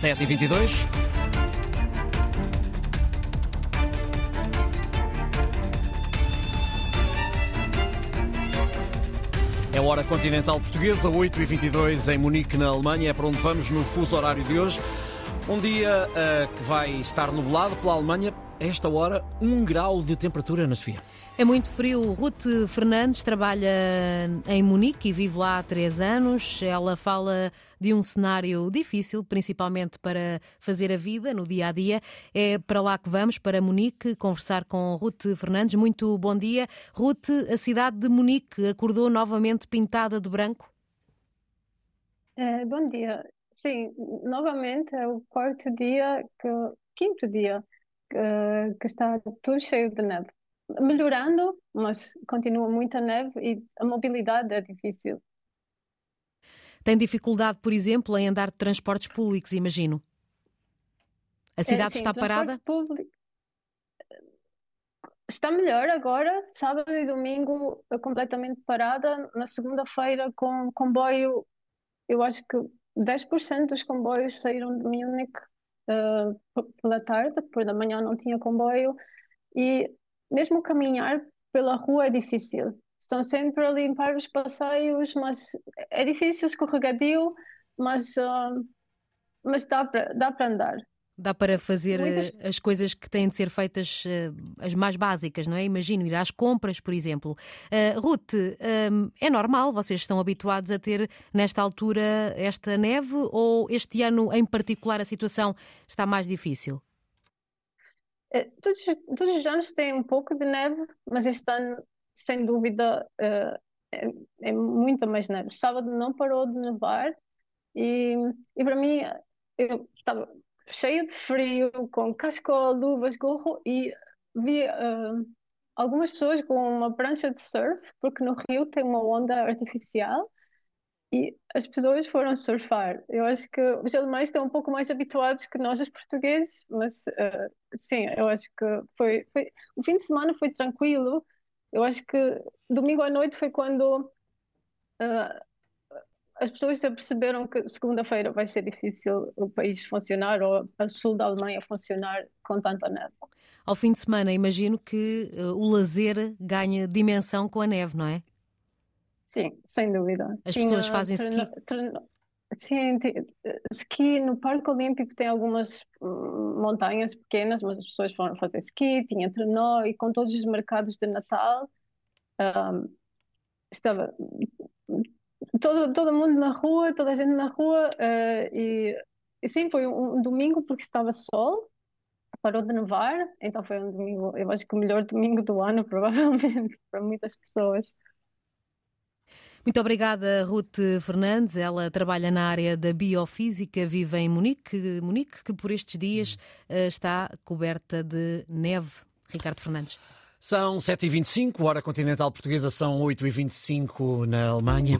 7 e 22 É hora continental portuguesa, 8h22 em Munique, na Alemanha. É para onde vamos no fuso horário de hoje. Um dia uh, que vai estar nublado pela Alemanha. A esta hora, 1 grau de temperatura na Sofia. É muito frio. Ruth Fernandes trabalha em Munique e vive lá há três anos. Ela fala de um cenário difícil, principalmente para fazer a vida no dia a dia. É para lá que vamos, para Munique, conversar com Ruth Fernandes. Muito bom dia. Ruth, a cidade de Munique acordou novamente pintada de branco? É, bom dia. Sim, novamente é o quarto dia, que, quinto dia que, que está tudo cheio de neve. Melhorando, mas continua muita neve e a mobilidade é difícil. Tem dificuldade, por exemplo, em andar de transportes públicos, imagino. A cidade é, sim, está parada? Público está melhor agora, sábado e domingo completamente parada. Na segunda-feira, com comboio, eu acho que 10% dos comboios saíram de Munique uh, pela tarde, depois da manhã não tinha comboio. E mesmo caminhar pela rua é difícil. Estão sempre a limpar os passeios, mas é difícil, escorregadio, mas, uh, mas dá para dá andar. Dá para fazer Muitas... as coisas que têm de ser feitas, as mais básicas, não é? Imagino ir às compras, por exemplo. Uh, Ruth, um, é normal, vocês estão habituados a ter nesta altura esta neve ou este ano em particular a situação está mais difícil? Todos, todos os anos tem um pouco de neve, mas este ano, sem dúvida, uh, é, é muita mais neve. Sábado não parou de nevar e, e para mim, eu estava cheia de frio, com cascola, luvas, gorro e vi uh, algumas pessoas com uma prancha de surf, porque no Rio tem uma onda artificial e as pessoas foram surfar. Eu acho que os alemães estão um pouco mais habituados que nós, os portugueses, mas uh, sim, eu acho que foi, foi, O fim de semana foi tranquilo. Eu acho que domingo à noite foi quando uh, as pessoas já perceberam que segunda-feira vai ser difícil o país funcionar ou a sul da Alemanha funcionar com tanta neve. Ao fim de semana, imagino que uh, o lazer ganha dimensão com a neve, não é? Sim, sem dúvida. As Tinha pessoas fazem ski? Sim, ski no Parque Olímpico tem algumas hum, montanhas pequenas, mas as pessoas foram fazer ski, tinha trenó e com todos os mercados de Natal um, estava todo, todo mundo na rua, toda a gente na rua, uh, e, e, sim, foi um, um, domingo porque estava sol, parou de nevar, então foi um domingo, eu acho que o melhor domingo do ano, provavelmente, para muitas pessoas. Muito obrigada, Ruth Fernandes. Ela trabalha na área da biofísica, vive em Munique, Munique que por estes dias uh, está coberta de neve. Ricardo Fernandes. São 7h25, hora continental portuguesa, são 8h25 na Alemanha.